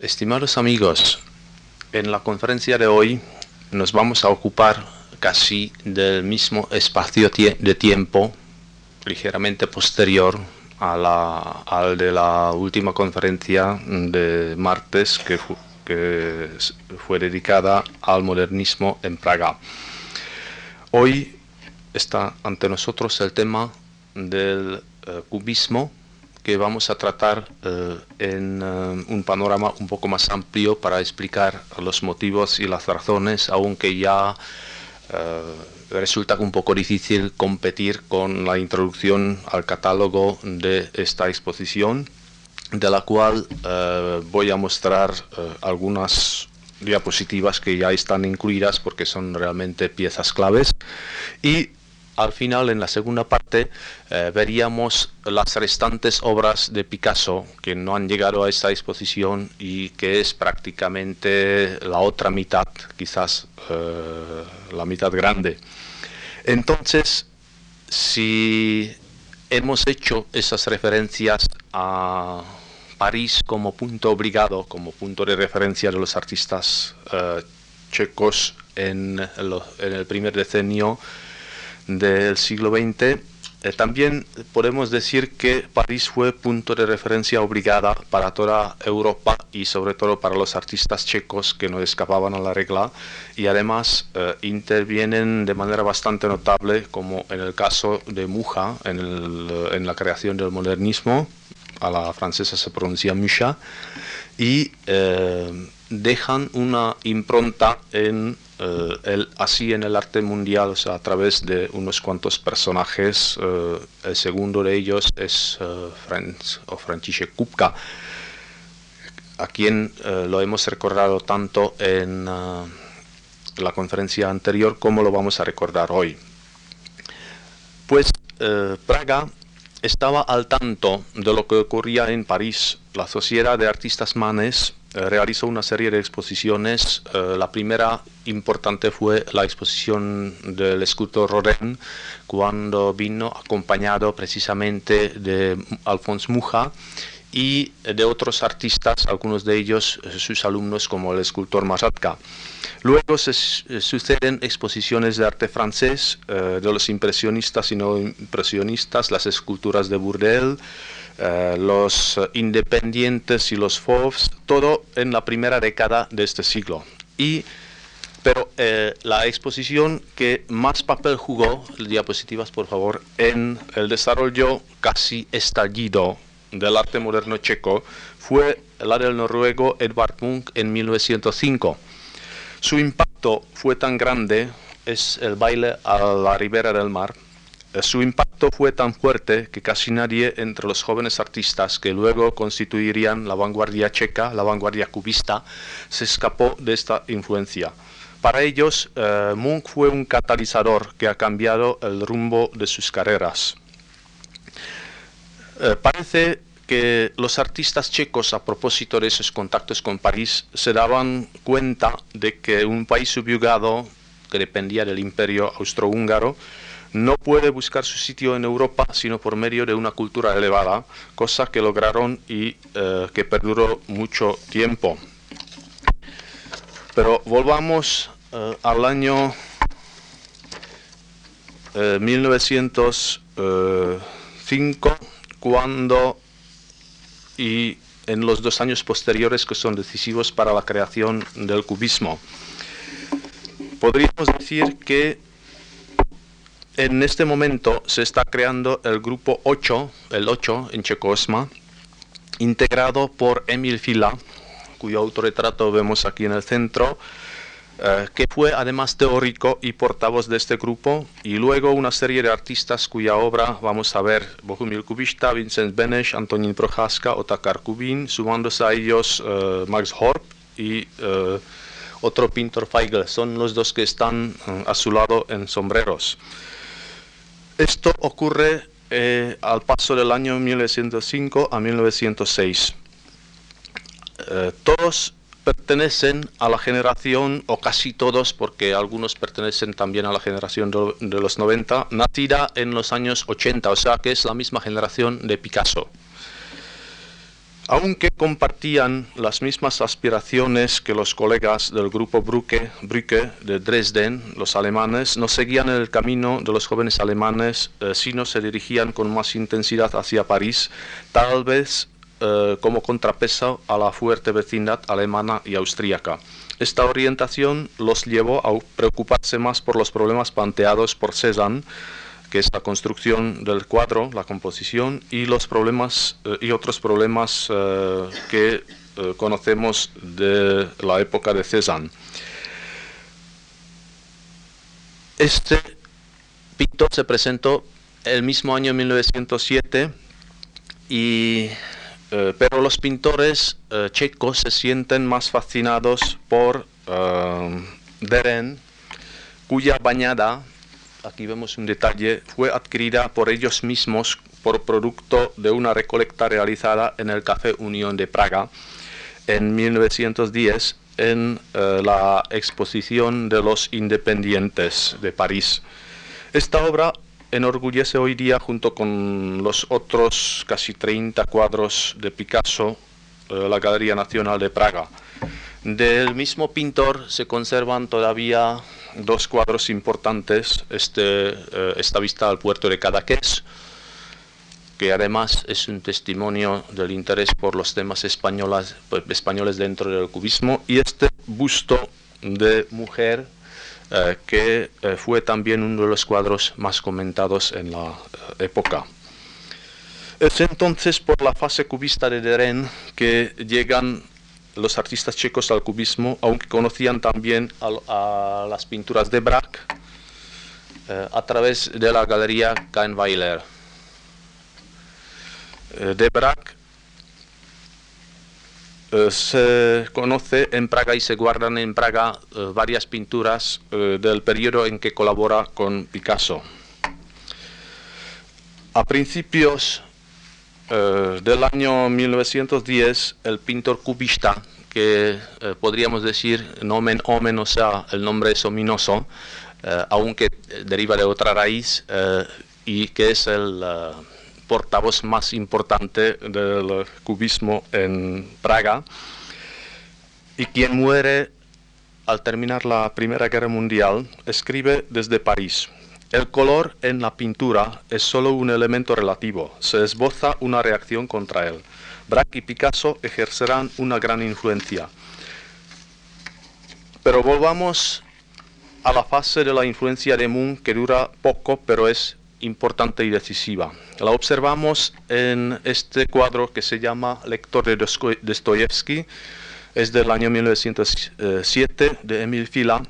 Estimados amigos, en la conferencia de hoy nos vamos a ocupar casi del mismo espacio de tiempo, ligeramente posterior a la, al de la última conferencia de martes que, fue dedicada al modernismo en Praga. Hoy está ante nosotros el tema del eh, cubismo que vamos a tratar eh, en eh, un panorama un poco más amplio para explicar los motivos y las razones, aunque ya resulta un poco difícil competir con la introducción al catálogo de esta exposición, de la cual voy a mostrar algunas diapositivas que ya están incluidas porque son realmente piezas claves. Y al final, en la segunda parte, eh, veríamos las restantes obras de Picasso que no han llegado a esta exposición y que es prácticamente la otra mitad, quizás eh, la mitad grande. Entonces, si hemos hecho esas referencias a París como punto obligado, como punto de referencia de los artistas eh, checos en, en el primer decenio, del siglo XX, eh, también podemos decir que París fue punto de referencia obligada para toda Europa y sobre todo para los artistas checos que no escapaban a la regla y además eh, intervienen de manera bastante notable como en el caso de Muja en, en la creación del modernismo, a la francesa se pronuncia Mucha, y eh, dejan una impronta en eh, el, así en el arte mundial, a través de unos cuantos personajes. Eh, el segundo de ellos es uh, Franz o František Kupka, a quien lo hemos recordado tanto en la conferencia anterior como lo vamos a recordar hoy. Pues Praga estaba al tanto de lo que ocurría en París. La Sociedad de Artistas Manes eh, realizó una serie de exposiciones. Eh, la primera importante fue la exposición del escultor Rodin, cuando vino acompañado precisamente de Alphonse Muja y de otros artistas, algunos de ellos eh, sus alumnos como el escultor Masatka. Luego se suceden exposiciones de arte francés, de los impresionistas y no impresionistas, las esculturas de Bourdelle, eh, los independientes y los FOVs, todo en la primera década de este siglo. Y, pero eh, la exposición que más papel jugó, diapositivas por favor, en el desarrollo casi estallido del arte moderno checo fue la del noruego Edvard Munch en 1905. Su impacto fue tan grande, es el baile a la ribera del mar, su impacto fue tan fuerte que casi nadie entre los jóvenes artistas que luego constituirían la vanguardia checa, la vanguardia cubista, se escapó de esta influencia. Para ellos, eh, Munch fue un catalizador que ha cambiado el rumbo de sus carreras. Eh, parece que los artistas checos, a propósito de esos contactos con París, se daban cuenta de que un país subyugado, que dependía del imperio austrohúngaro, no puede buscar su sitio en Europa sino por medio de una cultura elevada, cosa que lograron y eh, que perduró mucho tiempo. Pero volvamos eh, al año 1905, eh, cuando y en los dos años posteriores que son decisivos para la creación del cubismo. Podríamos decir que en este momento se está creando el grupo 8, el 8 en Checosma, integrado por Emil Fila, cuyo autorretrato vemos aquí en el centro, eh, que fue además teórico y portavoz de este grupo, y luego una serie de artistas cuya obra vamos a ver, Bohumil Kubishta, Vincent Beneš, Antonín Prochaska, Otakar Kubin, sumándose a ellos uh, Max Horp y uh, otro pintor Feigl, son los dos que están a su lado en sombreros. Esto ocurre eh, al paso del año 1905 a 1906. Eh, todos pertenecen a la generación, o casi todos, porque algunos pertenecen también a la generación de, los 90, nacida en los años 80, o sea que es la misma generación de Picasso. Aunque compartían las mismas aspiraciones que los colegas del grupo Brücke, de Dresden, los alemanes, no seguían el camino de los jóvenes alemanes, eh, sino se dirigían con más intensidad hacia París, tal vez eh, como contrapeso a la fuerte vecindad alemana y austríaca. Esta orientación los llevó a preocuparse más por los problemas planteados por Cézanne, que es la construcción del cuadro, la composición y los problemas eh, y otros problemas eh, que eh, conocemos de la época de Cézanne. Este pintor se presentó el mismo año 1907 y pero los pintores checos se sienten más fascinados por Deren, cuya bañada aquí vemos un detalle, fue adquirida por ellos mismos por producto de una recolecta realizada en el Café Unión de Praga en 1910 en eh, la exposición de los independientes de París. Esta obra enorgullece hoy día junto con los otros casi 30 cuadros de Picasso eh, la Galería Nacional de Praga. Del mismo pintor se conservan todavía dos cuadros importantes. Este, eh, esta vista al puerto de Cadaqués, que además es un testimonio del interés por los temas españolas, pues, españoles dentro del cubismo, y este busto de mujer eh, que eh, fue también uno de los cuadros más comentados en la época. Es entonces por la fase cubista de Deren que llegan los artistas checos al cubismo, aunque conocían también a, las pinturas de Braque eh, a través de la galería Kahnweiler. Eh, de Braque eh, se conoce en Praga y se guardan en Praga varias pinturas del periodo en que colabora con Picasso. A principios eh, del año 1910, el pintor cubista, que eh, podríamos decir nomen omen, o sea, el nombre es ominoso, eh, aunque deriva de otra raíz, y que es el portavoz más importante del cubismo en Praga, y quien muere al terminar la Primera Guerra Mundial, escribe desde París. El color en la pintura es solo un elemento relativo, se esboza una reacción contra él. Braque y Picasso ejercerán una gran influencia. Pero volvamos a la fase de la influencia de Moon que dura poco pero es importante y decisiva. La observamos en este cuadro que se llama Lector de Dostoyevsky, es del año 1907 de Emil Fila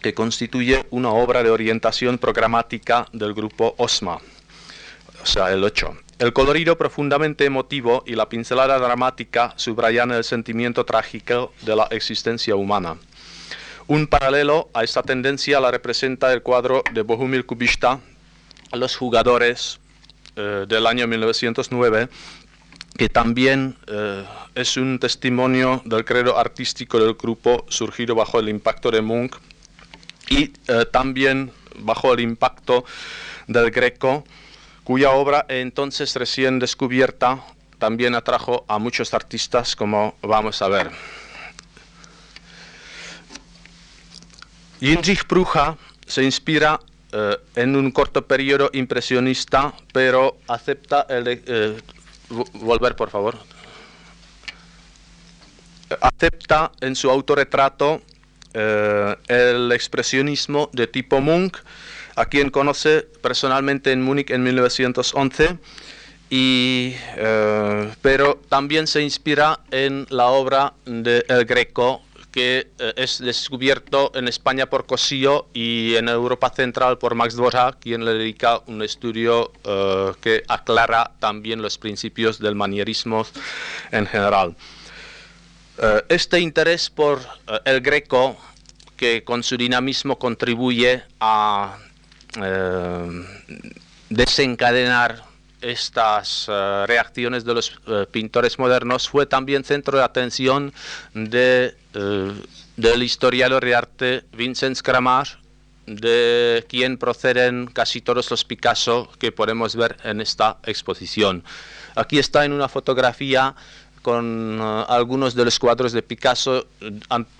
que constituye una obra de orientación programática del grupo OSMA, o sea, el 8. El colorido profundamente emotivo y la pincelada dramática subrayan el sentimiento trágico de la existencia humana. Un paralelo a esta tendencia la representa el cuadro de Bohumil Kubista, Los jugadores eh, del año 1909, que también eh, es un testimonio del credo artístico del grupo surgido bajo el impacto de Munch y eh, también bajo el impacto del Greco, cuya obra entonces recién descubierta también atrajo a muchos artistas, como vamos a ver. Jindřich Prucha se inspira eh, en un corto periodo impresionista, pero acepta el... Eh, volver, por favor. Acepta en su autorretrato eh, el expresionismo de tipo Munch, a quien conoce personalmente en Múnich en 1911, y, eh, pero también se inspira en la obra de El Greco, que eh, es descubierto en España por Cosillo y en Europa Central por Max Dvorak, quien le dedica un estudio que aclara también los principios del manierismo en general. Eh, este interés por eh, el greco, que con su dinamismo contribuye a eh, desencadenar estas reacciones de los pintores modernos, fue también centro de atención de, del historiador de arte Vincent Scramar, de quien proceden casi todos los Picasso que podemos ver en esta exposición. Aquí está en una fotografía con eh, algunos de los cuadros de Picasso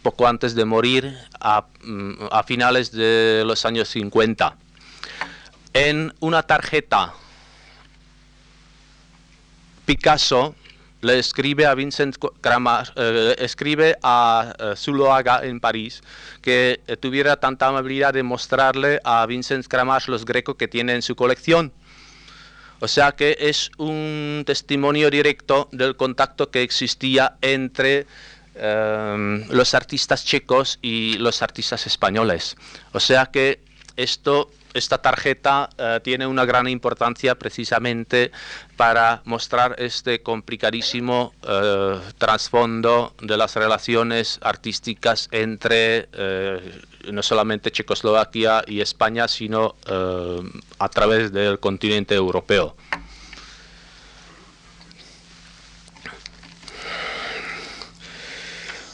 poco antes de morir a, mm, finales de los años 50. En una tarjeta, Picasso le escribe a Vincent eh, escribe a Zuloaga en París que eh, tuviera tanta amabilidad de mostrarle a Vincent Kramar los grecos que tiene en su colección. O sea que es un testimonio directo del contacto que existía entre los artistas checos y los artistas españoles. O sea que esto esta tarjeta eh, tiene una gran importancia precisamente para mostrar este complicadísimo eh, trasfondo de las relaciones artísticas entre eh, no solamente Checoslovaquia y España, sino a través del continente europeo.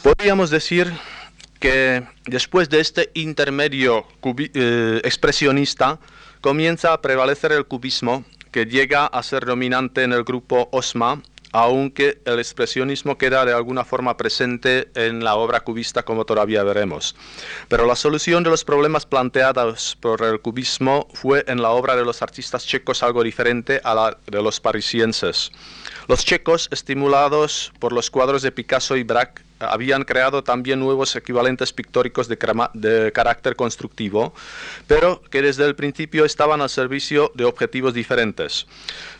Podríamos decir que después de este intermedio eh, expresionista comienza a prevalecer el cubismo que llega a ser dominante en el grupo Osma, aunque el expresionismo queda de alguna forma presente en la obra cubista como todavía veremos. Pero la solución de los problemas planteados por el cubismo fue en la obra de los artistas checos algo diferente a la de los parisienses. Los checos, estimulados por los cuadros de Picasso y Braque, habían creado también nuevos equivalentes pictóricos de, de, carácter constructivo, pero que desde el principio estaban al servicio de objetivos diferentes.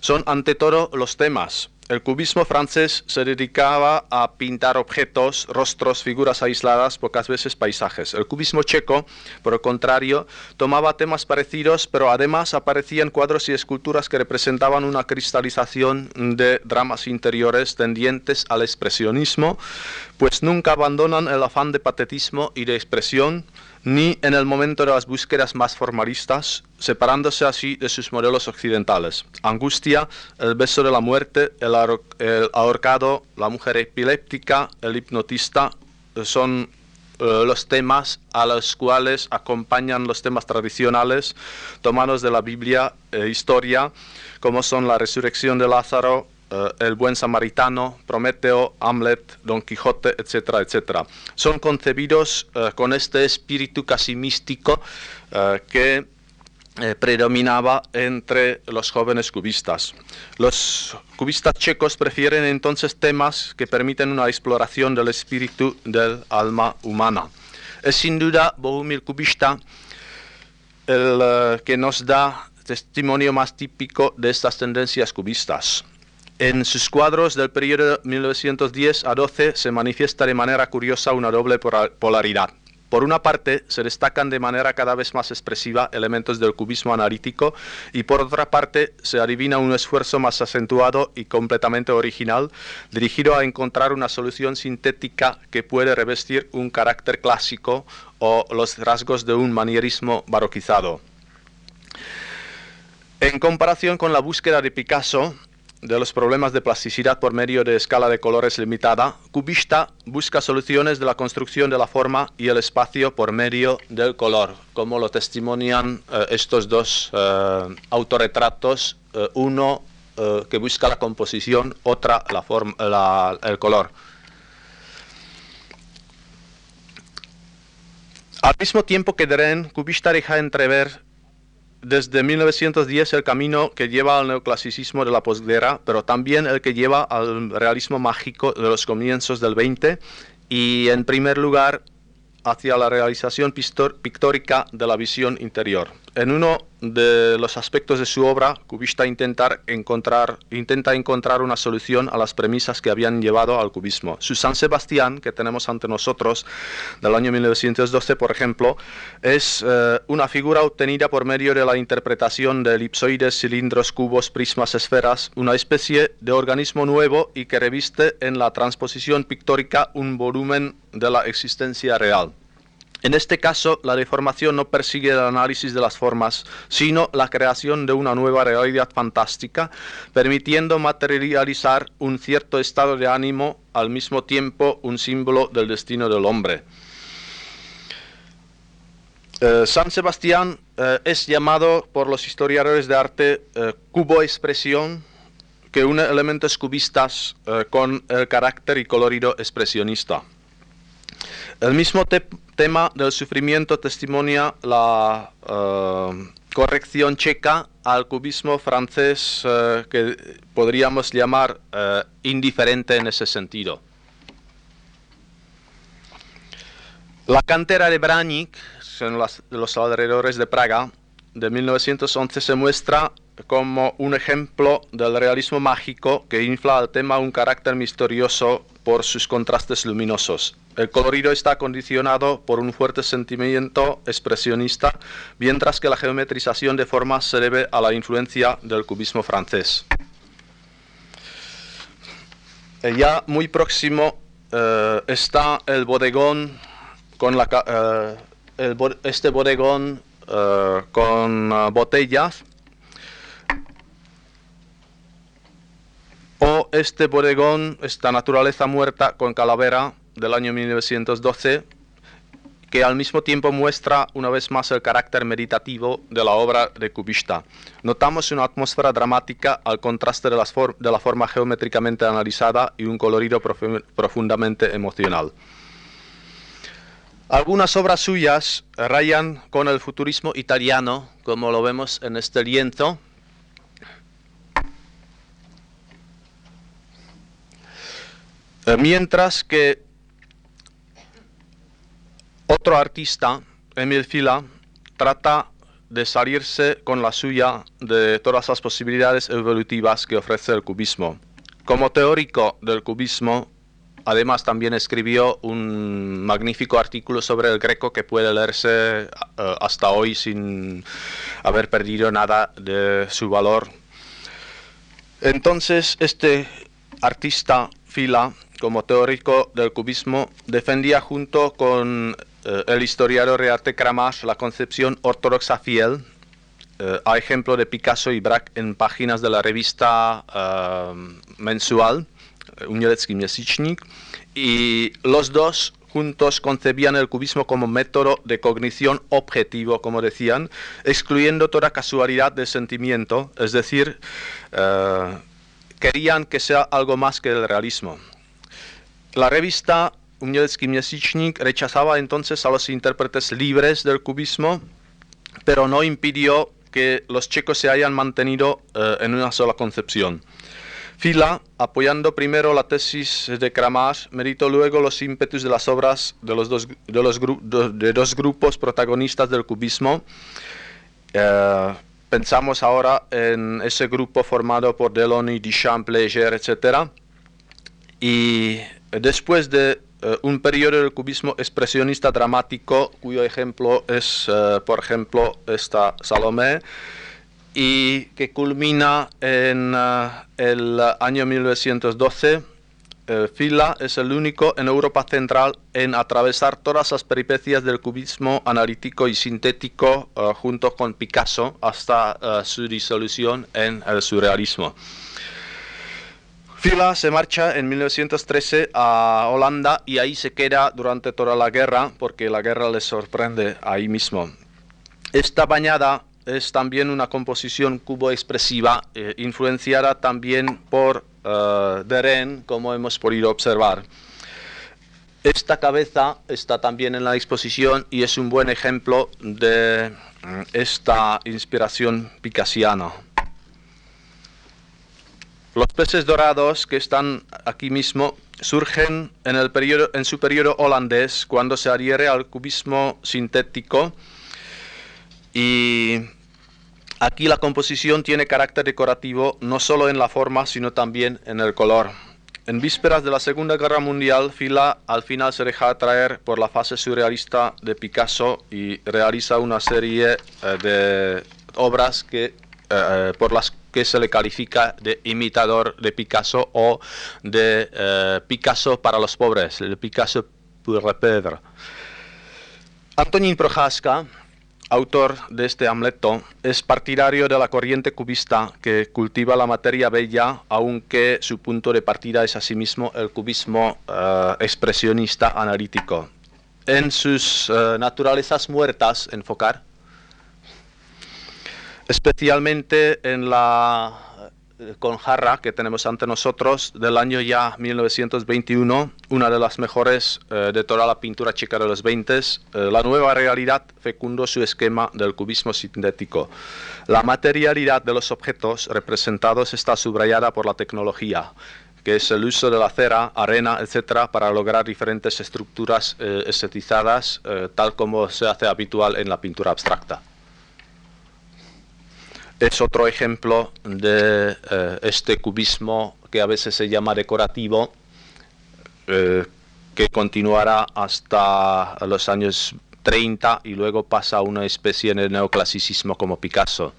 Son ante todo los temas, el cubismo francés se dedicaba a pintar objetos, rostros, figuras aisladas, pocas veces paisajes. El cubismo checo, por el contrario, tomaba temas parecidos, pero además aparecían cuadros y esculturas que representaban una cristalización de dramas interiores tendientes al expresionismo, pues nunca abandonan el afán de patetismo y de expresión, ni en el momento de las búsquedas más formalistas, separándose así de sus modelos occidentales. Angustia, el beso de la muerte, el, ahorcado, la mujer epiléptica, el hipnotista, eh, son eh, los temas a los cuales acompañan los temas tradicionales tomados de la Biblia e historia, como son la resurrección de Lázaro, eh, el buen samaritano, Prometeo, Hamlet, Don Quijote, etcétera, etcétera. Son concebidos eh, con este espíritu casi místico eh, que predominaba entre los jóvenes cubistas. Los cubistas checos prefieren entonces temas que permiten una exploración del espíritu del alma humana. Es sin duda Bohumil Kubista el que nos da testimonio más típico de estas tendencias cubistas. En sus cuadros del periodo 1910 a 12 se manifiesta de manera curiosa una doble polaridad. Por una parte, se destacan de manera cada vez más expresiva elementos del cubismo analítico y por otra parte, se adivina un esfuerzo más acentuado y completamente original dirigido a encontrar una solución sintética que puede revestir un carácter clásico o los rasgos de un manierismo baroquizado. En comparación con la búsqueda de Picasso, de los problemas de plasticidad por medio de escala de colores limitada, Cubista busca soluciones de la construcción de la forma y el espacio por medio del color, como lo testimonian eh, estos dos eh, autorretratos, eh, uno que busca la composición, otra la forma, el color. Al mismo tiempo que Deren, Cubista deja entrever desde 1910 el camino que lleva al neoclasicismo de la posguerra, pero también el que lleva al realismo mágico de los comienzos del 20 y en primer lugar hacia la realización pictórica de la visión interior. En uno de los aspectos de su obra, Cubista intentar encontrar, intenta encontrar una solución a las premisas que habían llevado al cubismo. Su San Sebastián, que tenemos ante nosotros, del año 1912, por ejemplo, es eh, una figura obtenida por medio de la interpretación de elipsoides, cilindros, cubos, prismas, esferas, una especie de organismo nuevo y que reviste en la transposición pictórica un volumen de la existencia real. En este caso, la deformación no persigue el análisis de las formas, sino la creación de una nueva realidad fantástica, permitiendo materializar un cierto estado de ánimo, al mismo tiempo un símbolo del destino del hombre. Eh, San Sebastián eh, es llamado por los historiadores de arte eh, cubo expresión que une elementos cubistas eh, con el carácter y colorido expresionista. El mismo tema del sufrimiento testimonia la eh, corrección checa al cubismo francés eh, que podríamos llamar indiferente en ese sentido. La cantera de Branik, en los alrededores de Praga, de 1911 se muestra como un ejemplo del realismo mágico que infla al tema un carácter misterioso por sus contrastes luminosos. El colorido está condicionado por un fuerte sentimiento expresionista, mientras que la geometrización de formas se debe a la influencia del cubismo francés. Eh, ya muy próximo eh, está el bodegón con la, eh, este bodegón con botellas o este bodegón, esta naturaleza muerta con calavera del año 1912, que al mismo tiempo muestra una vez más el carácter meditativo de la obra de Cubista. Notamos una atmósfera dramática al contraste de, de la forma geométricamente analizada y un colorido profundamente emocional. Algunas obras suyas rayan con el futurismo italiano, como lo vemos en este lienzo, Eh, mientras que otro artista, Emil Fila, trata de salirse con la suya de todas las posibilidades evolutivas que ofrece el cubismo. Como teórico del cubismo, además también escribió un magnífico artículo sobre el greco que puede leerse eh, hasta hoy sin haber perdido nada de su valor. Entonces, este artista Fila como teórico del cubismo, defendía junto con el historiador Rearte Kramash la concepción ortodoxa fiel, eh, a ejemplo de Picasso y Braque en páginas de la revista uh, mensual, Umělecký měsíčník, y los dos juntos concebían el cubismo como método de cognición objetivo, como decían, excluyendo toda casualidad de sentimiento, es decir, querían que sea algo más que el realismo. La revista Umělecký měsíčník rechazaba entonces a los intérpretes libres del cubismo, pero no impidió que los checos se hayan mantenido eh, en una sola concepción. Fila, apoyando primero la tesis de Kramar, meditó luego los ímpetus de las obras de los dos, de los de dos grupos protagonistas del cubismo. Eh, pensamos ahora en ese grupo formado por Delaunay, Duchamp, Léger, etc. Y Después de eh, un periodo del cubismo expresionista dramático, cuyo ejemplo es, eh, por ejemplo, esta Salomé, y que culmina en eh, el año 1912, Fila es el único en Europa Central en atravesar todas las peripecias del cubismo analítico y sintético junto con Picasso hasta su disolución en el surrealismo. Fila se marcha en 1913 a Holanda y ahí se queda durante toda la guerra porque la guerra le sorprende ahí mismo. Esta bañada es también una composición cubo-expresiva eh, influenciada también por uh, Deren, como hemos podido observar. Esta cabeza está también en la exposición y es un buen ejemplo de mm, esta inspiración picasiana. Los peces dorados que están aquí mismo surgen en, el periodo, en su periodo holandés cuando se adhiere al cubismo sintético y aquí la composición tiene carácter decorativo no solo en la forma sino también en el color. En vísperas de la Segunda Guerra Mundial, Fila al final se deja atraer por la fase surrealista de Picasso y realiza una serie eh, de obras que, eh, por las que se le califica de imitador de Picasso o de eh, Picasso para los pobres, el Picasso pour pauvres. Antonín Prochaska, autor de este Hamleto, es partidario de la corriente cubista que cultiva la materia bella, aunque su punto de partida es asimismo el cubismo eh, expresionista analítico. En sus eh, naturalezas muertas, enfocar, especialmente en la con jarra que tenemos ante nosotros del año ya 1921, una de las mejores eh, de toda la pintura checa de los 20. la nueva realidad fecundó su esquema del cubismo sintético. La materialidad de los objetos representados está subrayada por la tecnología que es el uso de la cera, arena, etcétera, para lograr diferentes estructuras eh, estetizadas, eh, tal como se hace habitual en la pintura abstracta. Es otro ejemplo de eh, este cubismo que a veces se llama decorativo, que continuará hasta los años 30 y luego pasa a una especie de neoclasicismo como Picasso.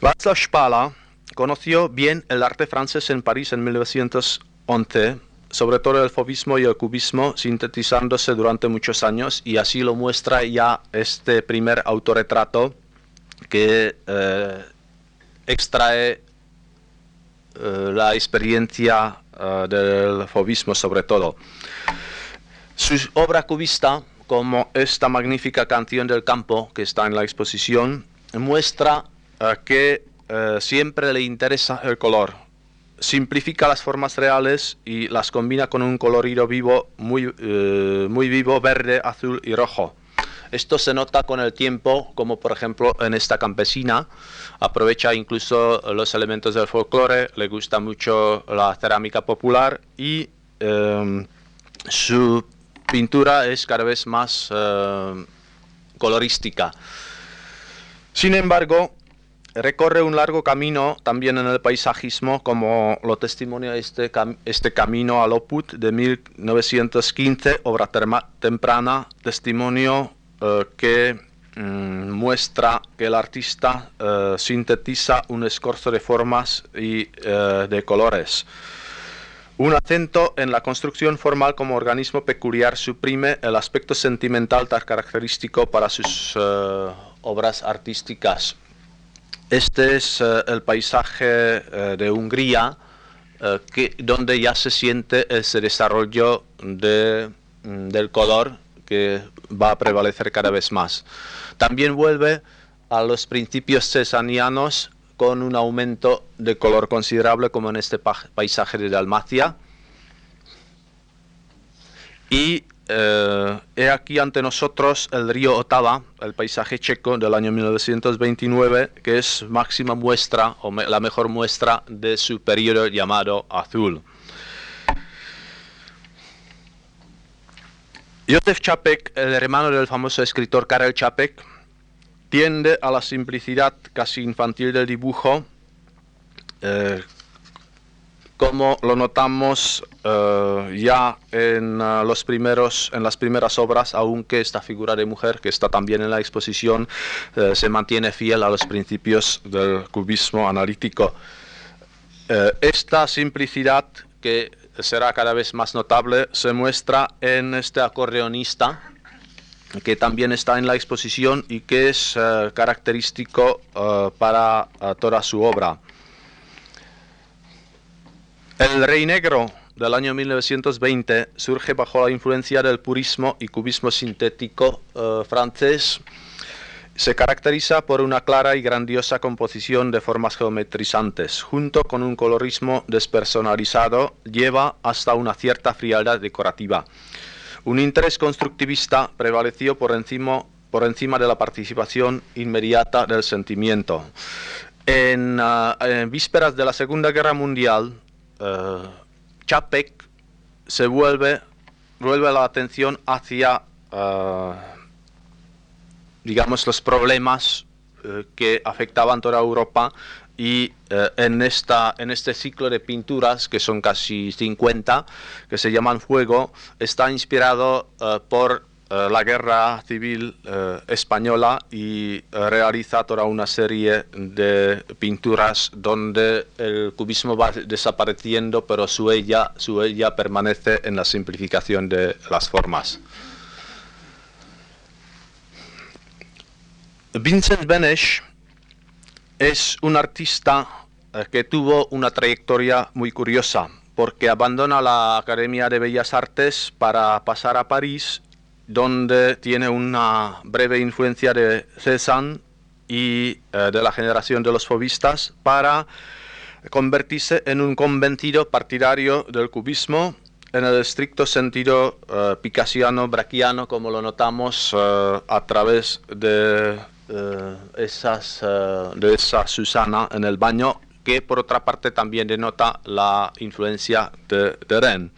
Václav Spala Conoció bien el arte francés en París en 1911, sobre todo el fauvismo y el cubismo, sintetizándose durante muchos años, y así lo muestra ya este primer autorretrato que eh, extrae eh, la experiencia eh, del fauvismo sobre todo. Su obra cubista, como esta magnífica canción del campo que está en la exposición, muestra que siempre le interesa el color. Simplifica las formas reales y las combina con un colorido vivo, muy, muy vivo, verde, azul y rojo. Esto se nota con el tiempo, como por ejemplo en esta campesina. Aprovecha incluso los elementos del folclore, le gusta mucho la cerámica popular y em, su pintura es cada vez más eh, colorística. Sin embargo, recorre un largo camino también en el paisajismo, como lo testimonia este, este camino a Loput de 1915, obra temprana, testimonio eh, que mm, muestra que el artista eh, sintetiza un escorzo de formas y eh, de colores. Un acento en la construcción formal como organismo peculiar suprime el aspecto sentimental tan característico para sus obras artísticas. Este es el paisaje de Hungría, que, donde ya se siente ese desarrollo de, mm, del color que va a prevalecer cada vez más. También vuelve a los principios cesanianos con un aumento de color considerable como en este paisaje de Dalmacia. Y eh, he aquí ante nosotros el río Otava, el paisaje checo del año 1929, que es máxima muestra, o la mejor muestra de su periodo llamado azul. Josef Čapek, el hermano del famoso escritor Karel Čapek, tiende a la simplicidad casi infantil del dibujo, eh, como lo notamos eh, ya en, eh, los primeros, en las primeras obras, aunque esta figura de mujer, que está también en la exposición, se mantiene fiel a los principios del cubismo analítico. esta simplicidad, que será cada vez más notable, se muestra en este acordeonista, que también está en la exposición y que es característico para toda su obra. El Rey Negro del año 1920 surge bajo la influencia del purismo y cubismo sintético eh, francés. Se caracteriza por una clara y grandiosa composición de formas geometrizantes, junto con un colorismo despersonalizado, lleva hasta una cierta frialdad decorativa. Un interés constructivista prevaleció por encima, por encima de la participación inmediata del sentimiento. en eh, vísperas de la Segunda Guerra Mundial, uh, Chapek se vuelve, vuelve la atención hacia, uh, digamos, los problemas uh, que afectaban toda Europa y en, esta, en este ciclo de pinturas, que son casi 50, que se llaman Fuego, está inspirado por eh, la guerra civil eh, española y eh, realiza toda una serie de pinturas donde el cubismo va desapareciendo, pero su ella, su ella permanece en la simplificación de las formas. Vincent Benesch es un artista que tuvo una trayectoria muy curiosa, porque abandona la Academia de Bellas Artes para pasar a París donde tiene una breve influencia de Cézanne y de la generación de los fobistas para convertirse en un convencido partidario del cubismo en el estricto sentido uh, picasiano, braquiano, como lo notamos uh, a través de, esas, de esa Susana en el baño, que por otra parte también denota la influencia de, Ren.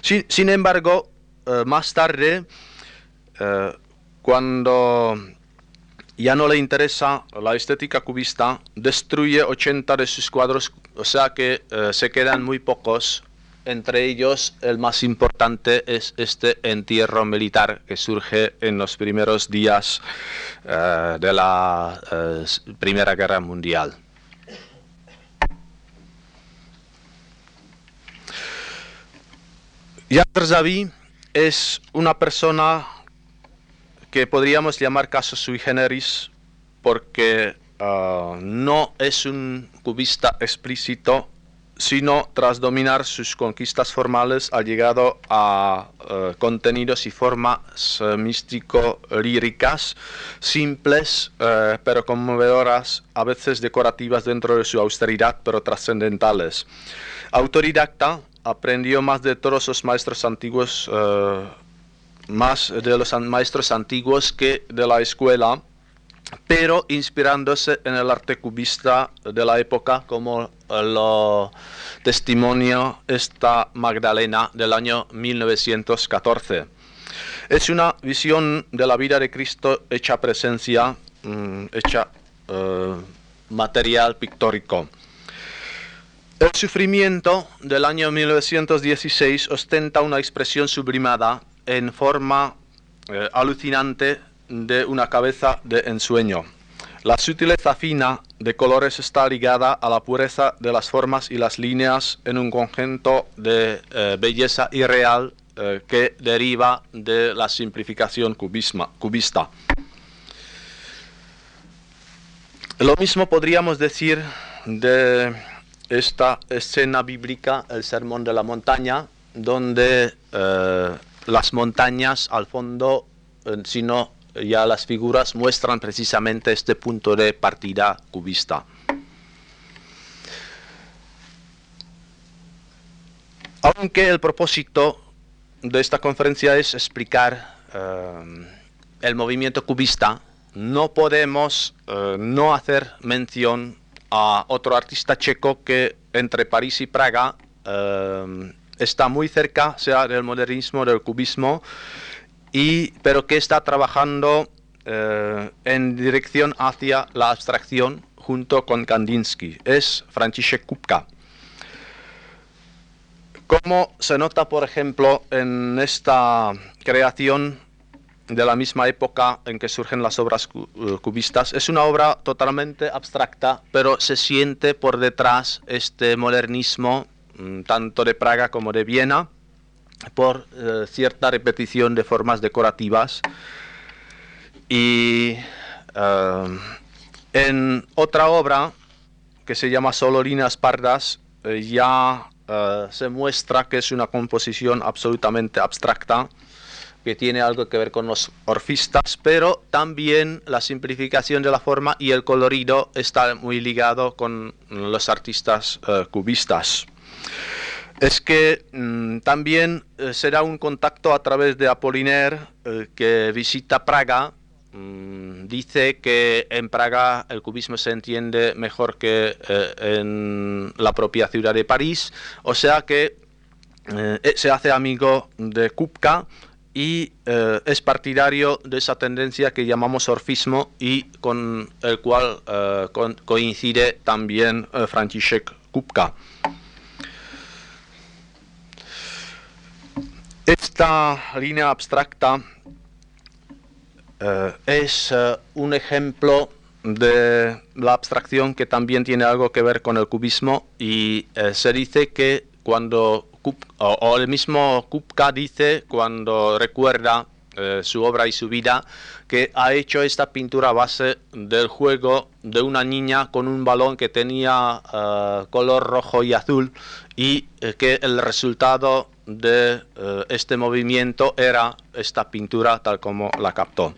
Sin, embargo, más tarde, cuando ya no le interesa la estética cubista, destruye 80 de sus cuadros, o sea que se quedan muy pocos entre ellos, el más importante es este entierro militar que surge en los primeros días uh, de la uh, Primera Guerra Mundial. Yasser Zavi es una persona que podríamos llamar caso sui generis porque uh, no es un cubista explícito sino tras dominar sus conquistas formales ha llegado a uh, contenidos y formas uh, místico-líricas, simples uh, pero conmovedoras, a veces decorativas dentro de su austeridad, pero trascendentales. Autodidacta, aprendió más de todos los maestros antiguos, más de los maestros antiguos que de la escuela, pero inspirándose en el arte cubista de la época, como lo testimonio esta Magdalena del año 1914. Es una visión de la vida de Cristo hecha presencia, mm, hecha uh, material pictórico. El sufrimiento del año 1916 ostenta una expresión sublimada en forma eh, alucinante de una cabeza de ensueño. La sutileza fina de colores está ligada a la pureza de las formas y las líneas en un conjunto de eh, belleza irreal eh, que deriva de la simplificación cubisma, cubista. Lo mismo podríamos decir de esta escena bíblica, el Sermón de la Montaña, donde eh, las montañas al fondo, sino ya las figuras muestran precisamente este punto de partida cubista. Aunque el propósito de esta conferencia es explicar uh, el movimiento cubista, no podemos uh, no hacer mención a otro artista checo que entre París y Praga uh, está muy cerca, sea del modernismo, del cubismo, y, pero que está trabajando eh, en dirección hacia la abstracción junto con Kandinsky. Es Franciszek Kupka. Como se nota, por ejemplo, en esta creación de la misma época en que surgen las obras eh, cubistas, es una obra totalmente abstracta, pero se siente por detrás este modernismo, mm, tanto de Praga como de Viena, por eh, cierta repetición de formas decorativas. Y eh, en otra obra que se llama Solo líneas pardas, eh, ya se muestra que es una composición absolutamente abstracta, que tiene algo que ver con los orfistas, pero también la simplificación de la forma y el colorido está muy ligado con los artistas cubistas es que mm, también eh, será un contacto a través de Apollinaire eh, que visita Praga. Mm, dice que en Praga el cubismo se entiende mejor que eh, en la propia ciudad de París, o sea que se hace amigo de Kupka y es partidario de esa tendencia que llamamos orfismo y con el cual coincide también František Kupka. Esta línea abstracta eh, es eh, un ejemplo de la abstracción que también tiene algo que ver con el cubismo y eh, se dice que cuando, o, el mismo Kupka dice cuando recuerda su obra y su vida, que ha hecho esta pintura base del juego de una niña con un balón que tenía color rojo y azul y que el resultado de eh, este movimiento era esta pintura tal como la captó.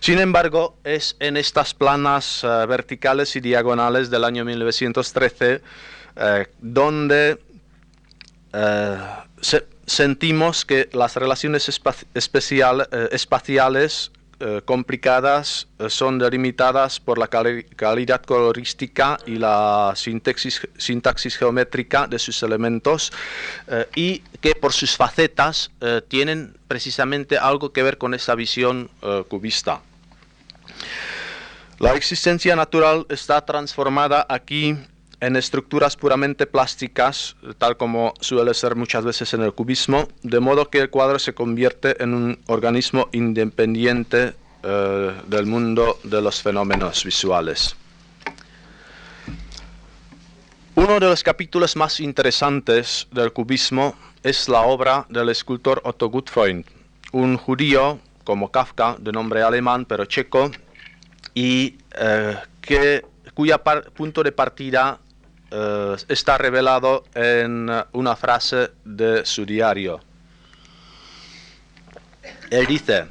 Sin embargo, es en estas planas eh, verticales y diagonales del año 1913 eh, donde sentimos que las relaciones espaciales complicadas son delimitadas por la calidad colorística y la sintaxis geométrica de sus elementos y que por sus facetas tienen precisamente algo que ver con esa visión cubista. La existencia natural está transformada aquí en estructuras puramente plásticas, tal como suele ser muchas veces en el cubismo, de modo que el cuadro se convierte en un organismo independiente eh, del mundo de los fenómenos visuales. Uno de los capítulos más interesantes del cubismo es la obra del escultor Otto Gutfreund, un judío como Kafka, de nombre alemán pero checo, y eh, que, cuya punto de partida eh, está revelado en una frase de su diario. Él dice,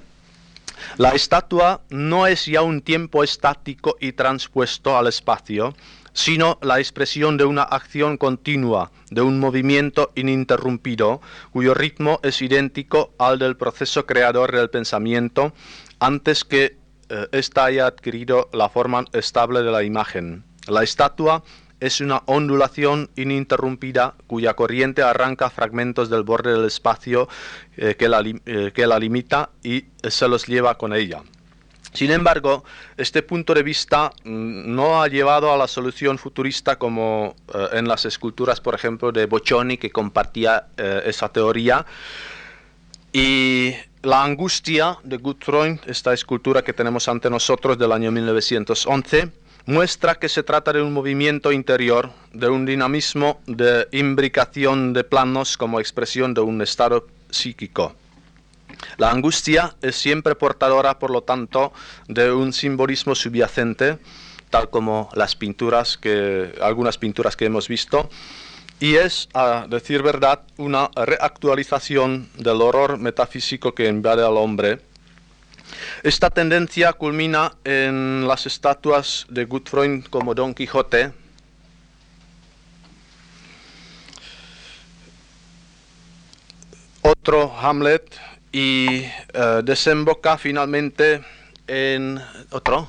la estatua no es ya un tiempo estático y transpuesto al espacio, sino la expresión de una acción continua, de un movimiento ininterrumpido, cuyo ritmo es idéntico al del proceso creador del pensamiento antes que eh, esta haya adquirido la forma estable de la imagen. La estatua es una ondulación ininterrumpida cuya corriente arranca fragmentos del borde del espacio eh, que, la, eh, que la limita y se los lleva con ella. Sin embargo, este punto de vista mm, no ha llevado a la solución futurista como en las esculturas, por ejemplo, de Boccioni, que compartía esa teoría. Y la angustia de Gutfreund, esta escultura que tenemos ante nosotros del año 1911, muestra que se trata de un movimiento interior, de un dinamismo de imbricación de planos como expresión de un estado psíquico. La angustia es siempre portadora, por lo tanto, de un simbolismo subyacente, tal como las pinturas que algunas pinturas que hemos visto, y es, a decir verdad, una reactualización del horror metafísico que invade al hombre. Esta tendencia culmina en las estatuas de Gutfreund como Don Quijote, otro Hamlet y eh, desemboca finalmente en otro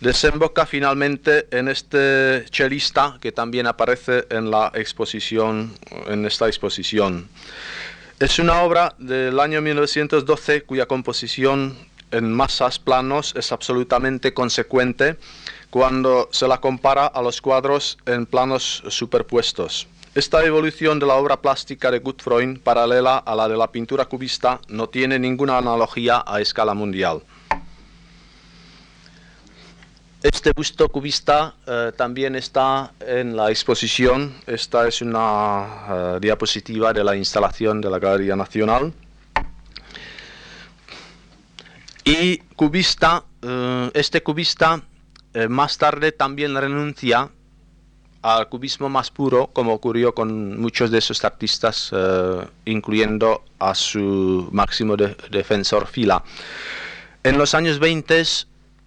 desemboca finalmente en este chelista que también aparece en la exposición, en esta exposición. Es una obra del año 1912 cuya composición en masas planos es absolutamente consecuente cuando se la compara a los cuadros en planos superpuestos. Esta evolución de la obra plástica de Gutfreund, paralela a la de la pintura cubista, no tiene ninguna analogía a escala mundial. Este busto cubista eh, también está en la exposición. Esta es una eh, diapositiva de la instalación de la Galería Nacional. Y cubista, eh, este cubista más tarde también renuncia al cubismo más puro, como ocurrió con muchos de esos artistas, incluyendo a su máximo defensor Fila. En los años 20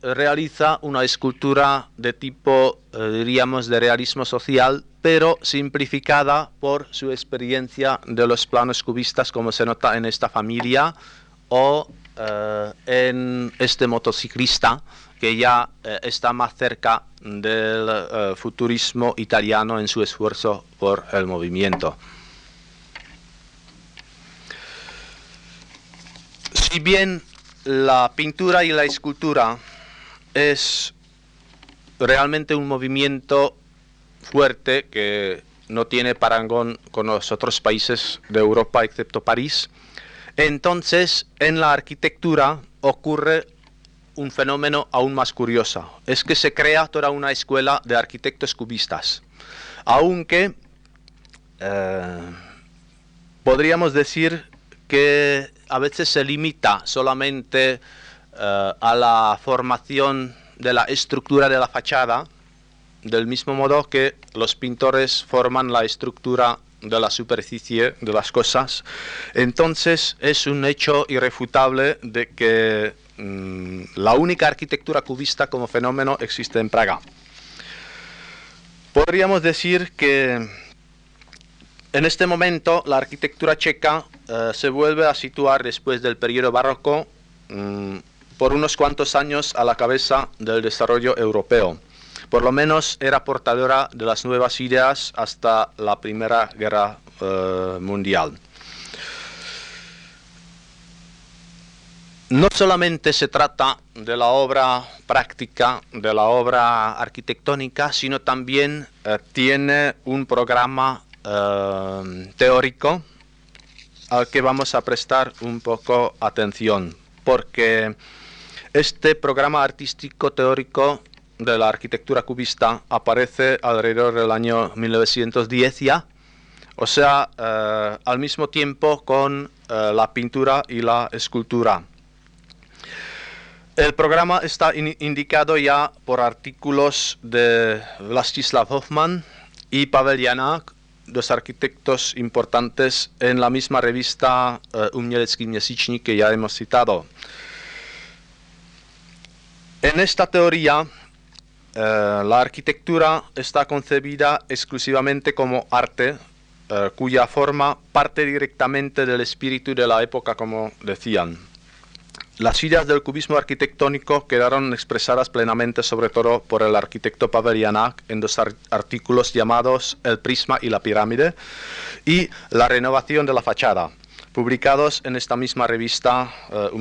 realiza una escultura de tipo, eh, diríamos, de realismo social, pero simplificada por su experiencia de los planos cubistas, como se nota en esta familia, o eh, en este motociclista, que ya eh, está más cerca del futurismo italiano en su esfuerzo por el movimiento. Si bien la pintura y la escultura es realmente un movimiento fuerte que no tiene parangón con los otros países de Europa excepto París. Entonces, en la arquitectura ocurre un fenómeno aún más curioso. Es que se crea toda una escuela de arquitectos cubistas. Aunque eh, podríamos decir que a veces se limita solamente eh, a la formación de la estructura de la fachada, del mismo modo que los pintores forman la estructura de la superficie de las cosas, entonces es un hecho irrefutable de que mm, la única arquitectura cubista como fenómeno existe en Praga. Podríamos decir que en este momento la arquitectura checa eh, se vuelve a situar después del periodo barroco mm, por unos cuantos años a la cabeza del desarrollo europeo. Por lo menos era portadora de las nuevas ideas hasta la Primera Guerra eh, Mundial. No solamente se trata de la obra práctica, de la obra arquitectónica, sino también eh, tiene un programa eh, teórico al que vamos a prestar un poco atención, porque este programa artístico teórico de la arquitectura cubista aparece alrededor del año 1910 ya, o sea, eh, al mismo tiempo con eh, la pintura y la escultura. El programa está indicado ya por artículos de Vlastislav Hoffman y Pavel Janak, dos arquitectos importantes en la misma revista uh, Umělecký měsíčník que ya hemos citado. En esta teoría, eh, la arquitectura está concebida exclusivamente como arte, eh, cuya forma parte directamente del espíritu de la época, como decían. Las ideas del cubismo arquitectónico quedaron expresadas plenamente, sobre todo por el arquitecto Pavelianak, en dos artículos llamados El prisma y la pirámide y La renovación de la fachada, publicados en esta misma revista uh,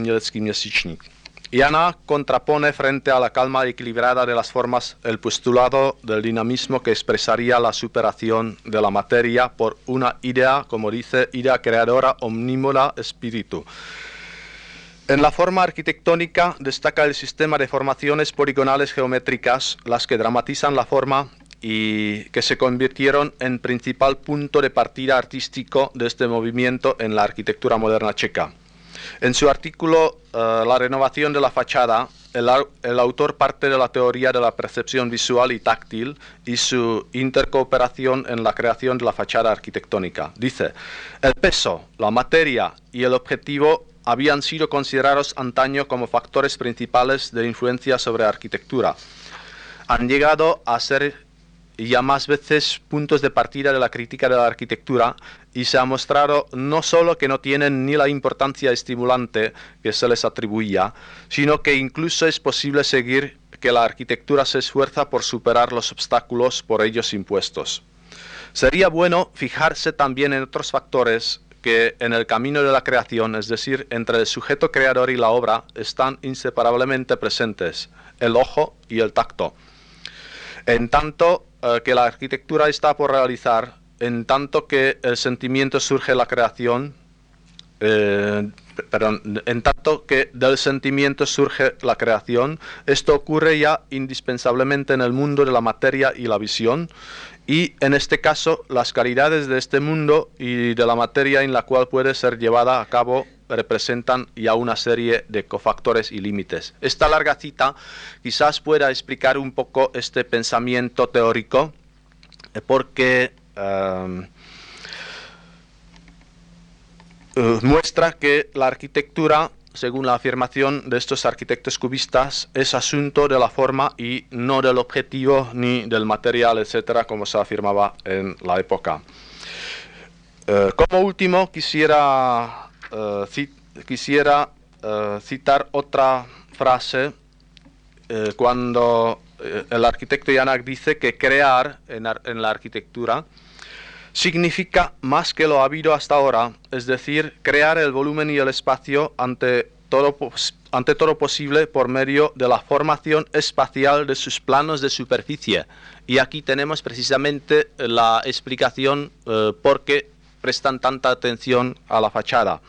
Yana contrapone frente a la calma equilibrada de las formas el postulado del dinamismo que expresaría la superación de la materia por una idea, como dice, idea creadora omnímoda espíritu. En la forma arquitectónica destaca el sistema de formaciones poligonales geométricas, las que dramatizan la forma y que se convirtieron en principal punto de partida artístico de este movimiento en la arquitectura moderna checa. En su artículo eh, La renovación de la fachada, el, autor parte de la teoría de la percepción visual y táctil y su intercooperación en la creación de la fachada arquitectónica. Dice, el peso, la materia y el objetivo habían sido considerados antaño como factores principales de influencia sobre la arquitectura. Han llegado a ser ya más veces puntos de partida de la crítica de la arquitectura y se ha mostrado no solo que no tienen ni la importancia estimulante que se les atribuía, sino que incluso es posible seguir que la arquitectura se esfuerza por superar los obstáculos por ellos impuestos. Sería bueno fijarse también en otros factores que en el camino de la creación, es decir, entre el sujeto creador y la obra, están inseparablemente presentes, el ojo y el tacto. En tanto eh, que la arquitectura está por realizar, en tanto que el sentimiento surge la creación, eh, perdón, en tanto que del sentimiento surge la creación, esto ocurre ya indispensablemente en el mundo de la materia y la visión, y en este caso las calidades de este mundo y de la materia en la cual puede ser llevada a cabo representan ya una serie de cofactores y límites. Esta larga cita quizás pueda explicar un poco este pensamiento teórico eh, porque um, uh, muestra que la arquitectura según la afirmación de estos arquitectos cubistas, es asunto de la forma y no del objetivo ni del material, etcétera, como se afirmaba en la época. Eh, como último, quisiera, eh, quisiera eh, citar otra frase cuando el arquitecto Yanak dice que crear en, la arquitectura significa más que lo ha habido hasta ahora, es decir, crear el volumen y el espacio ante todo, ante todo posible por medio de la formación espacial de sus planos de superficie. Y aquí tenemos precisamente la explicación eh, por qué prestan tanta atención a la fachada.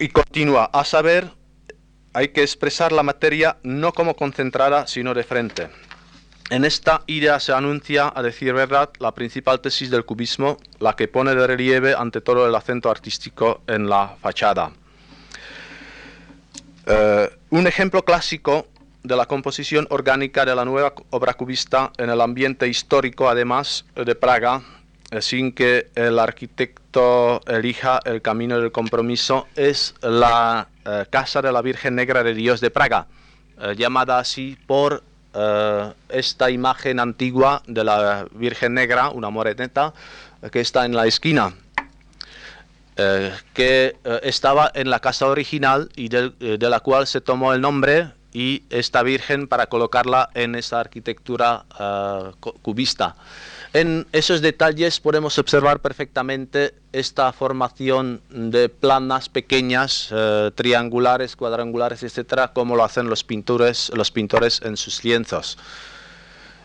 Y continúa, a saber, hay que expresar la materia no como concentrada, sino de frente. En esta idea se anuncia, a decir verdad, la principal tesis del cubismo, la que pone de relieve ante todo el acento artístico en la fachada. Eh, un ejemplo clásico de la composición orgánica de la nueva obra cubista en el ambiente histórico, además de Praga, eh, sin que el arquitecto elija el camino del compromiso, es la eh, Casa de la Virgen Negra de Dios de Praga, eh, llamada así por esta imagen antigua de la Virgen Negra, una moreneta, que está en la esquina. que estaba en la casa original y de la cual se tomó el nombre y esta Virgen para colocarla en esa arquitectura ah, cubista. En esos detalles podemos observar perfectamente esta formación de planas pequeñas, eh, triangulares, cuadrangulares, etcétera, como lo hacen los pintores, los pintores en sus lienzos.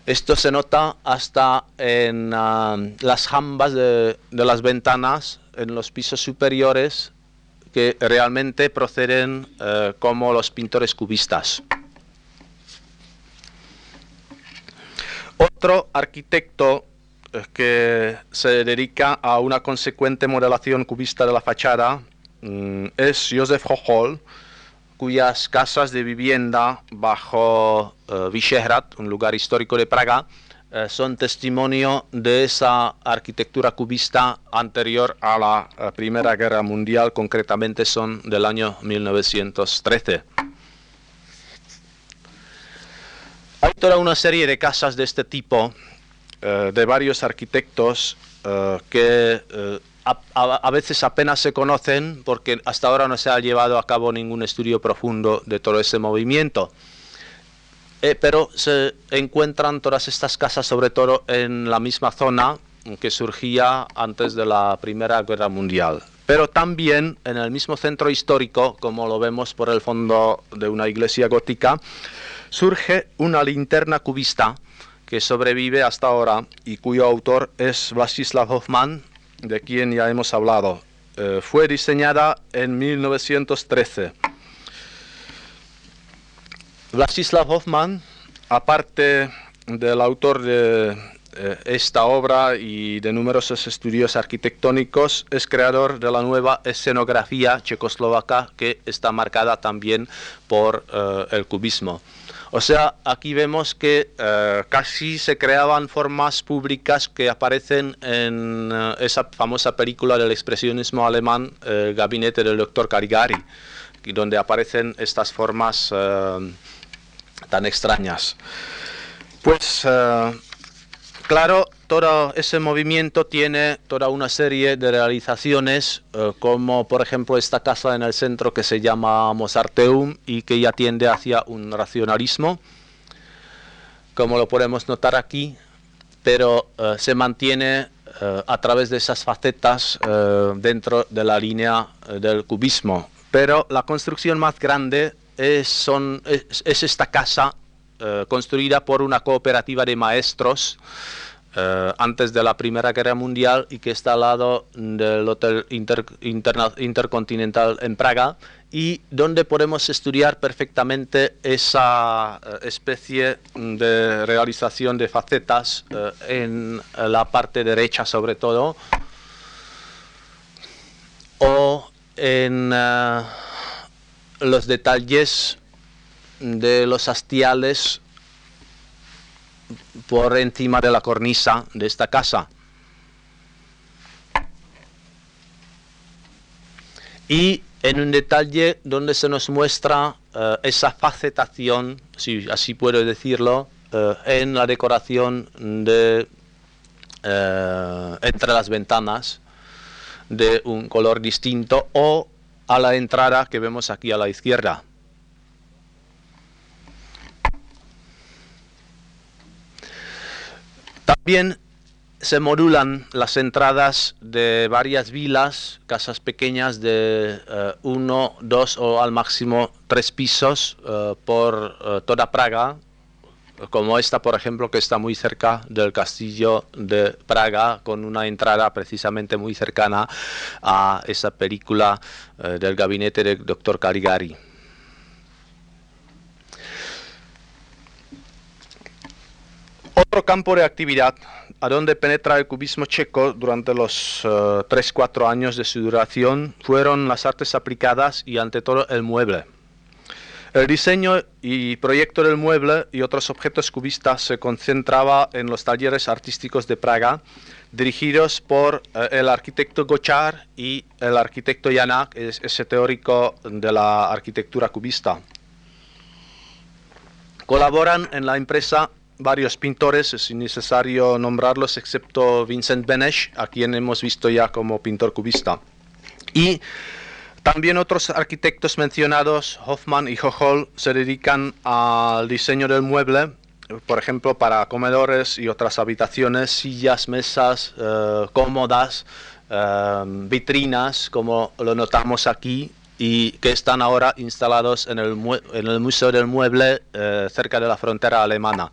Esto se nota hasta en ah, las jambas de las ventanas, en los pisos superiores, que realmente proceden eh, como los pintores cubistas. Otro arquitecto eh, que se dedica a una consecuente modelación cubista de la fachada mm, es Josef Hochol, cuyas casas de vivienda bajo uh, un lugar histórico de Praga, eh, son testimonio de esa arquitectura cubista anterior a la eh, Primera Guerra Mundial, concretamente son del año 1913. Hay toda una serie de casas de este tipo, eh, de varios arquitectos, que a, veces apenas se conocen porque hasta ahora no se ha llevado a cabo ningún estudio profundo de todo ese movimiento. Eh, pero se encuentran todas estas casas sobre todo en la misma zona que surgía antes de la Primera Guerra Mundial. Pero también en el mismo centro histórico, como lo vemos por el fondo de una iglesia gótica, surge una linterna cubista que sobrevive hasta ahora y cuyo autor es Vlastislav Hoffman, de quien ya hemos hablado. Eh, fue diseñada en 1913 Vlastislav Hoffman, aparte del autor de eh, esta obra y de numerosos estudios arquitectónicos, es creador de la nueva escenografía checoslovaca que está marcada también por eh, el cubismo. O sea, aquí vemos que eh, casi se creaban formas públicas que aparecen en esa famosa película del expresionismo alemán, gabinete del doctor Caligari, donde aparecen estas formas tan extrañas. Pues eh, claro, todo ese movimiento tiene toda una serie de realizaciones, eh, como por ejemplo esta casa en el centro que se llama Mozarteum y que ya tiende hacia un racionalismo, como lo podemos notar aquí, pero eh, se mantiene a través de esas facetas dentro de la línea del cubismo. Pero la construcción más grande es, esta casa eh, construida por una cooperativa de maestros eh, antes de la Primera Guerra Mundial y que está al lado del Hotel Intercontinental en Praga y donde podemos estudiar perfectamente esa eh, especie de realización de facetas en la parte derecha sobre todo o en los detalles de los hastiales por encima de la cornisa de esta casa. Y en un detalle donde se nos muestra eh, esa facetación, si así puedo decirlo, eh, en la decoración de eh, entre las ventanas de un color distinto o a la entrada que vemos aquí a la izquierda. También se modulan las entradas de varias vilas, casas pequeñas de eh, uno, dos o al máximo tres pisos eh, por eh, toda Praga, como esta, por ejemplo, que está muy cerca del castillo de Praga, con una entrada precisamente muy cercana a esa película eh, del gabinete del doctor Caligari. Otro campo de actividad a donde penetra el cubismo checo durante los 3-4 eh, años de su duración fueron las artes aplicadas y ante todo el mueble. El diseño y proyecto del mueble y otros objetos cubistas se concentraba en los talleres artísticos de Praga, dirigidos por eh, el arquitecto Gochar y el arquitecto Janak, ese teórico de la arquitectura cubista. Colaboran en la empresa varios pintores, es innecesario nombrarlos, excepto Vincent Benesch, a quien hemos visto ya como pintor cubista. Y también otros arquitectos mencionados, Hoffman y Hochol, se dedican al diseño del mueble, por ejemplo, para comedores y otras habitaciones, sillas, mesas, eh, cómodas, eh, vitrinas, como lo notamos aquí, y que están ahora instalados en el, Museo del Mueble eh, cerca de la frontera alemana,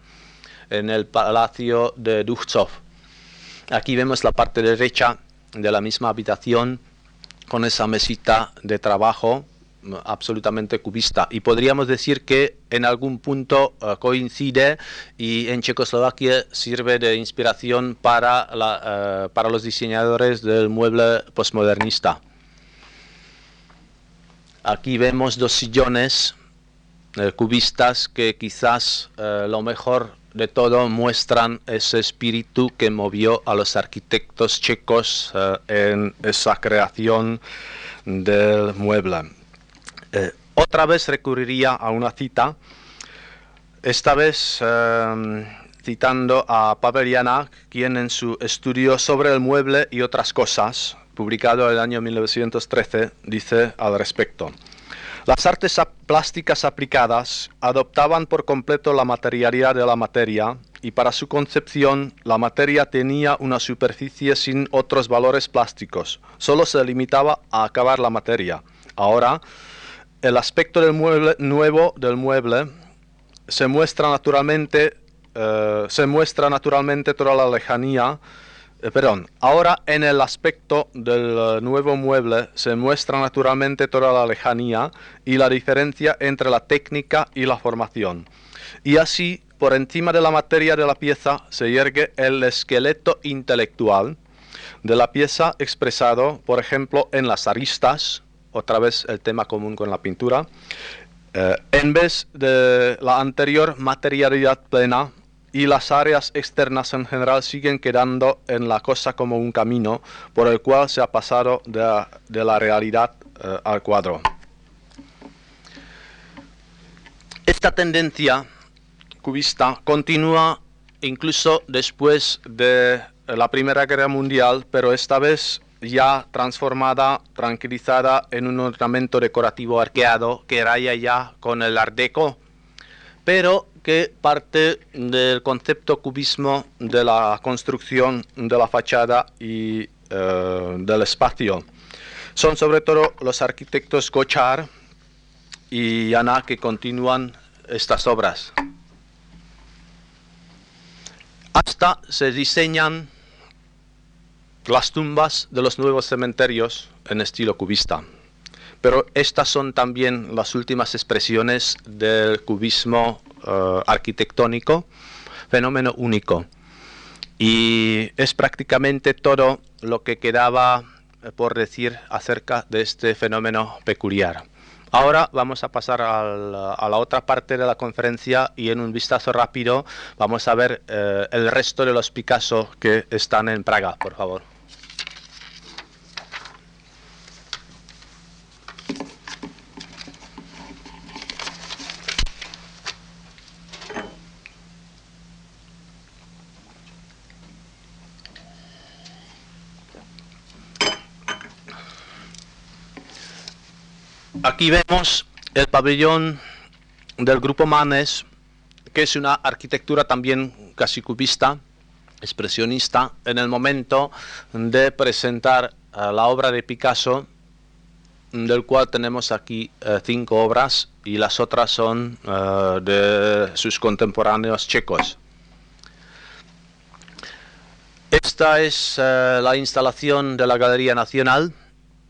en el Palacio de Duchzow. Aquí vemos la parte derecha de la misma habitación con esa mesita de trabajo absolutamente cubista y podríamos decir que en algún punto eh, coincide y en Checoslovaquia sirve de inspiración para, eh, para los diseñadores del mueble postmodernista. Aquí vemos dos sillones eh, cubistas que quizás lo mejor de todo muestran ese espíritu que movió a los arquitectos checos en esa creación del mueble. Eh, otra vez recurriría a una cita, esta vez em, citando a Pavel Janak, quien en su estudio sobre el mueble y otras cosas, publicado en el año 1913, dice al respecto. Las artes plásticas aplicadas adoptaban por completo la materialidad de la materia y para su concepción la materia tenía una superficie sin otros valores plásticos, solo se limitaba a acabar la materia. Ahora, el aspecto del mueble, nuevo del mueble se muestra naturalmente, eh, se muestra naturalmente toda la lejanía, eh, perdón, ahora en el aspecto del nuevo mueble se muestra naturalmente toda la lejanía y la diferencia entre la técnica y la formación. Y así, por encima de la materia de la pieza se yergue el esqueleto intelectual de la pieza expresado, por ejemplo, en las aristas, otra vez el tema común con la pintura, eh, en vez de la anterior materialidad plena y las áreas externas en general siguen quedando en la cosa como un camino por el cual se ha pasado de, la realidad eh, al cuadro. Esta tendencia cubista continúa incluso después de la Primera Guerra Mundial, pero esta vez ya transformada, tranquilizada en un ornamento decorativo arqueado que raya ya con el art deco, pero que parte del concepto cubismo de la construcción de la fachada y eh, del espacio. Son sobre todo los arquitectos Gochar y Ana que continúan estas obras. Hasta se diseñan las tumbas de los nuevos cementerios en estilo cubista. Pero estas son también las últimas expresiones del cubismo eh, arquitectónico, fenómeno único. Y es prácticamente todo lo que quedaba eh, por decir acerca de este fenómeno peculiar. Ahora vamos a pasar a la, otra parte de la conferencia y en un vistazo rápido vamos a ver eh, el resto de los Picasso que están en Praga, por favor. Aquí vemos el pabellón del grupo Manes, que es una arquitectura también casi cubista, expresionista, en el momento de presentar eh, la obra de Picasso, del cual tenemos aquí eh, cinco obras y las otras son eh, de sus contemporáneos checos. Esta es la instalación de la Galería Nacional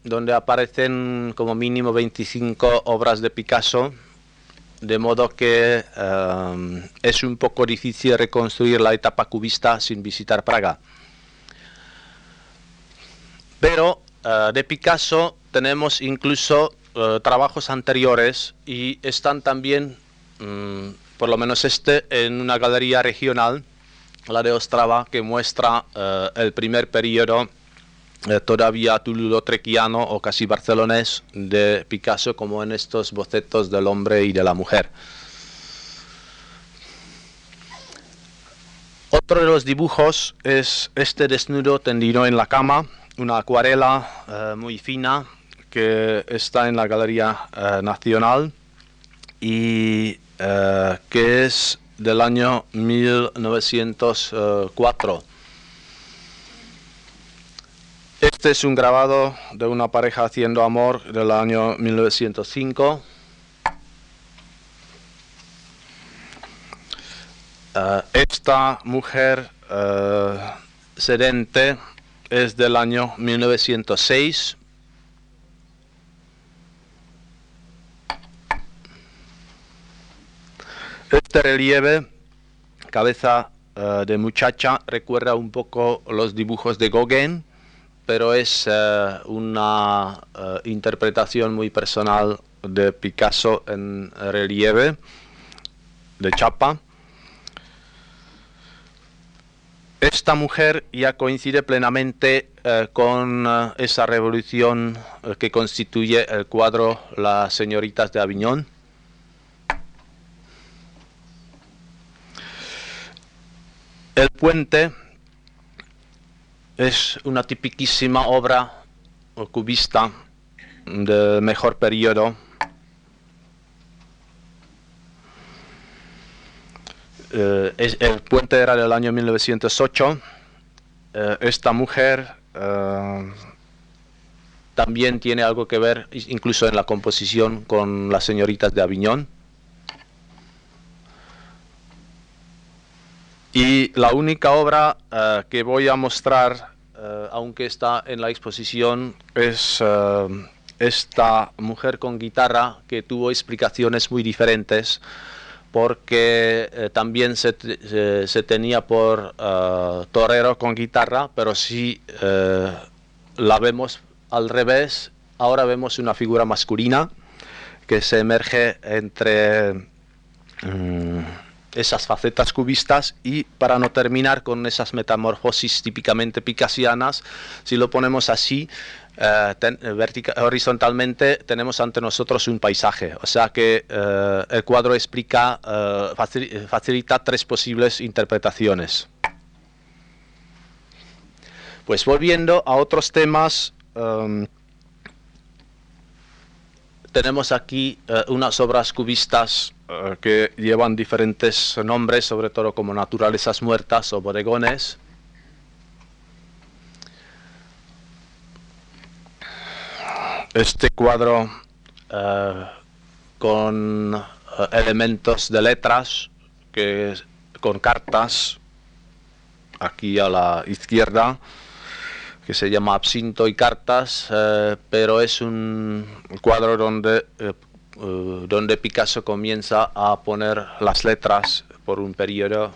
donde aparecen como mínimo 25 obras de Picasso, de modo que eh, es un poco difícil reconstruir la etapa cubista sin visitar Praga. Pero eh, de Picasso tenemos incluso eh, trabajos anteriores y están también, mm, por lo menos este, en una galería regional, la de Ostrava, que muestra el primer periodo eh, todavía tululo-trequiano o casi barcelonés de Picasso, como en estos bocetos del hombre y de la mujer. Otro de los dibujos es este desnudo tendido en la cama, una acuarela eh, muy fina que está en la Galería eh, Nacional y que es del año 1904. Este es un grabado de una pareja haciendo amor del año 1905 Eh, esta mujer uh, sedente es del año 1906. Este relieve, cabeza uh, de muchacha, recuerda un poco los dibujos de Gauguin, pero es una interpretación muy personal de Picasso en relieve, de chapa. Esta mujer ya coincide plenamente eh, con eh, esa revolución eh, que constituye el cuadro Las señoritas de Aviñón. El puente es una tipiquísima obra cubista del mejor periodo Eh, el puente era del año 1908. Eh, esta mujer eh, también tiene algo que ver, incluso en la composición, con las señoritas de Aviñón. Y la única obra que voy a mostrar, aunque está en la exposición, es esta mujer con guitarra que tuvo explicaciones muy diferentes porque también se, tenía por uh, torero con guitarra, pero si uh, la vemos al revés, ahora vemos una figura masculina que se emerge entre um, esas facetas cubistas y para no terminar con esas metamorfosis típicamente picasianas, si lo ponemos así, eh, horizontalmente tenemos ante nosotros un paisaje, o sea que eh, el cuadro explica, eh, facilita tres posibles interpretaciones. Pues volviendo a otros temas, em, tenemos aquí unas obras cubistas que llevan diferentes nombres, sobre todo como naturalezas muertas o bodegones. este cuadro eh, con eh, elementos de letras, con cartas, aquí a la izquierda, que se llama Absinto y Cartas, eh, pero es un cuadro donde, donde Picasso comienza a poner las letras por un periodo.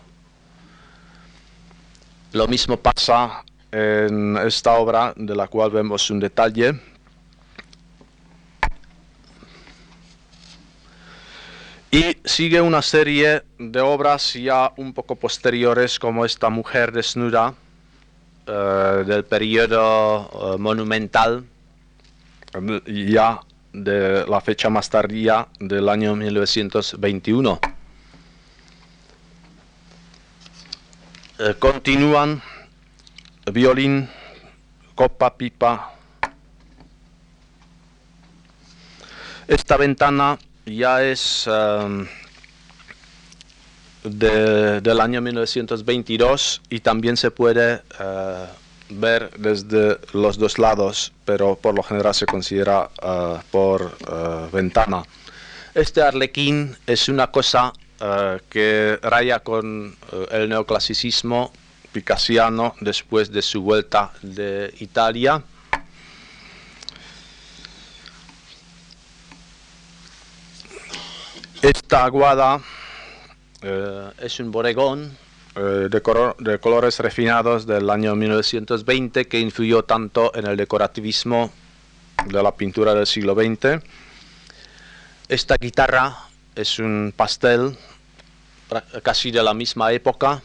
Lo mismo pasa en esta obra, de la cual vemos un detalle, Y sigue una serie de obras ya un poco posteriores como esta mujer desnuda eh, del periodo eh, monumental, ya de la fecha más tardía del año 1921. Eh, continúan violín, copa, pipa. Esta ventana ya es del año 1922 y también se puede eh, ver desde los dos lados, pero por lo general se considera eh, por eh, ventana. Este arlequín es una cosa que raya con el neoclasicismo picasiano después de su vuelta de Italia Esta aguada eh, es un boregón eh, de, colores refinados del año 1920 que influyó tanto en el decorativismo de la pintura del siglo XX. Esta guitarra es un pastel casi de la misma época.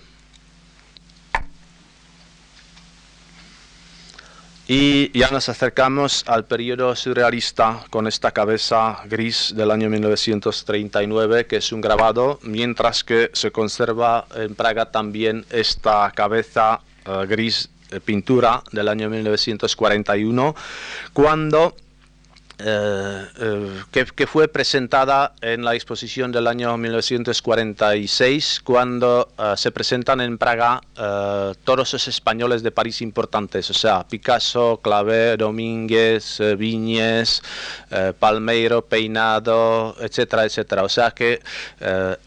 Y ya nos acercamos al periodo surrealista con esta cabeza gris del año 1939, que es un grabado, mientras que se conserva en Praga también esta cabeza eh, gris de pintura del año 1941, cuando eh, eh, que, fue presentada en la exposición del año 1946 cuando eh, se presentan en Praga todos los españoles de París importantes, o sea, Picasso, Clavé, Domínguez, Viñes, Palmeiro, Peinado, etcétera, etcétera. O sea que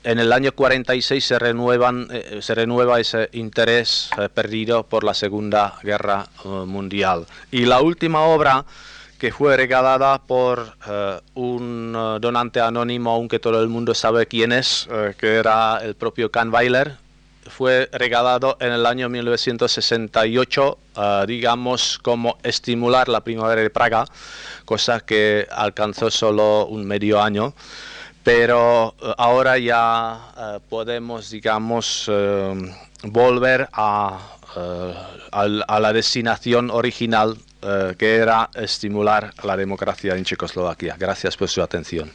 en el año 46 se, renuevan, se renueva ese interés perdido por la Segunda Guerra Mundial. Y la última obra que fue regalada por eh, un eh, donante anónimo, aunque todo el mundo sabe quién es, eh, que era el propio Weiler, Fue regalado en el año 1968, digamos, como estimular la primavera de Praga, cosa que alcanzó solo un medio año. Pero ahora ya podemos, digamos, volver a, a la destinación original eh, que era estimular la democracia en Checoslovaquia. Gracias por su atención.